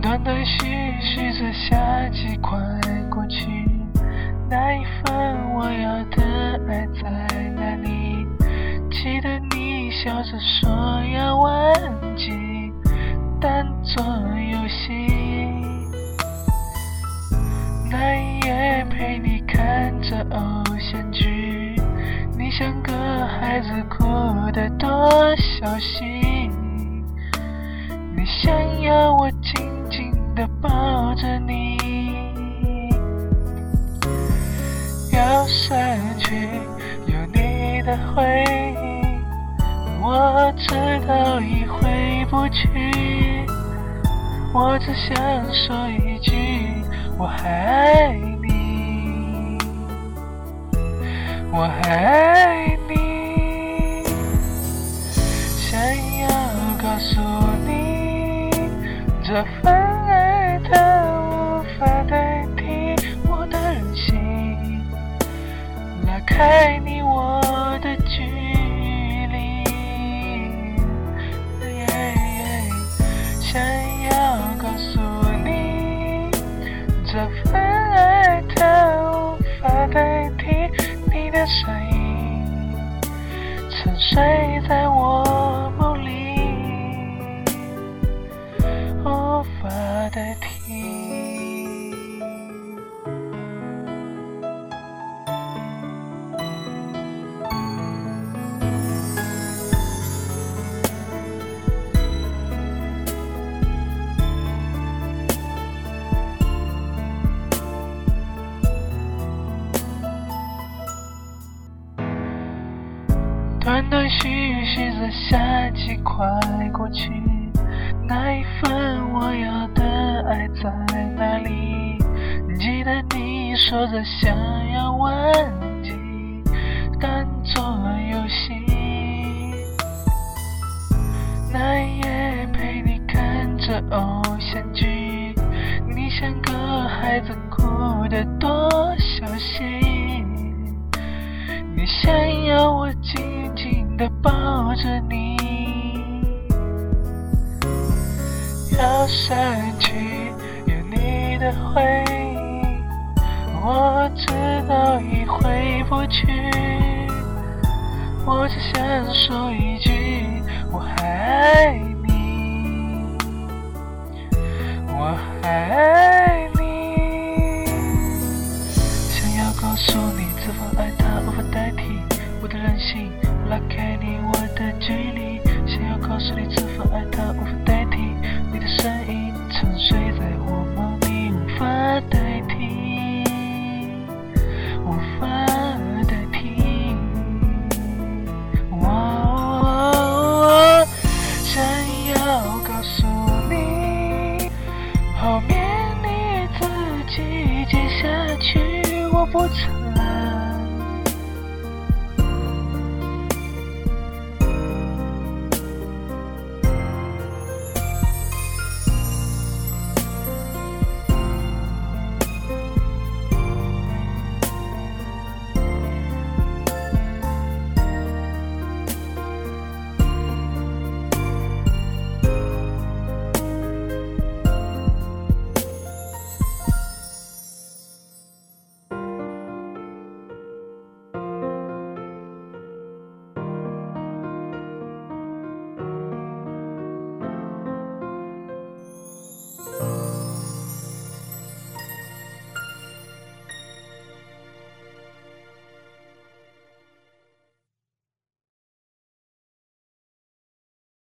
断断续续着夏季快过去那一份我要的爱在哪里？记得你笑着说要忘记当做游戏小心。你想要我紧紧地抱着你，要删去有你的回忆，我知道已回不去。我只想说一句，我还爱你，我还爱你。诉你，这份爱它无法代替我的任性，拉开你我的距离。想要告诉你，这份爱它无法代替你的声音，沉睡在我无法代替。断断续续的夏季快过去，那一份我要的爱在哪里？记得你说着想要忘记，当作游戏。那一夜陪你看着偶像剧，你像个孩子哭得多要删去有你的回忆，我知道已回不去。我只想说一句，我还爱你，我还爱你。想要告诉你，这份爱它无法代替我的任性，拉开你我的距离。想要告诉你，这份爱它无法代替不出。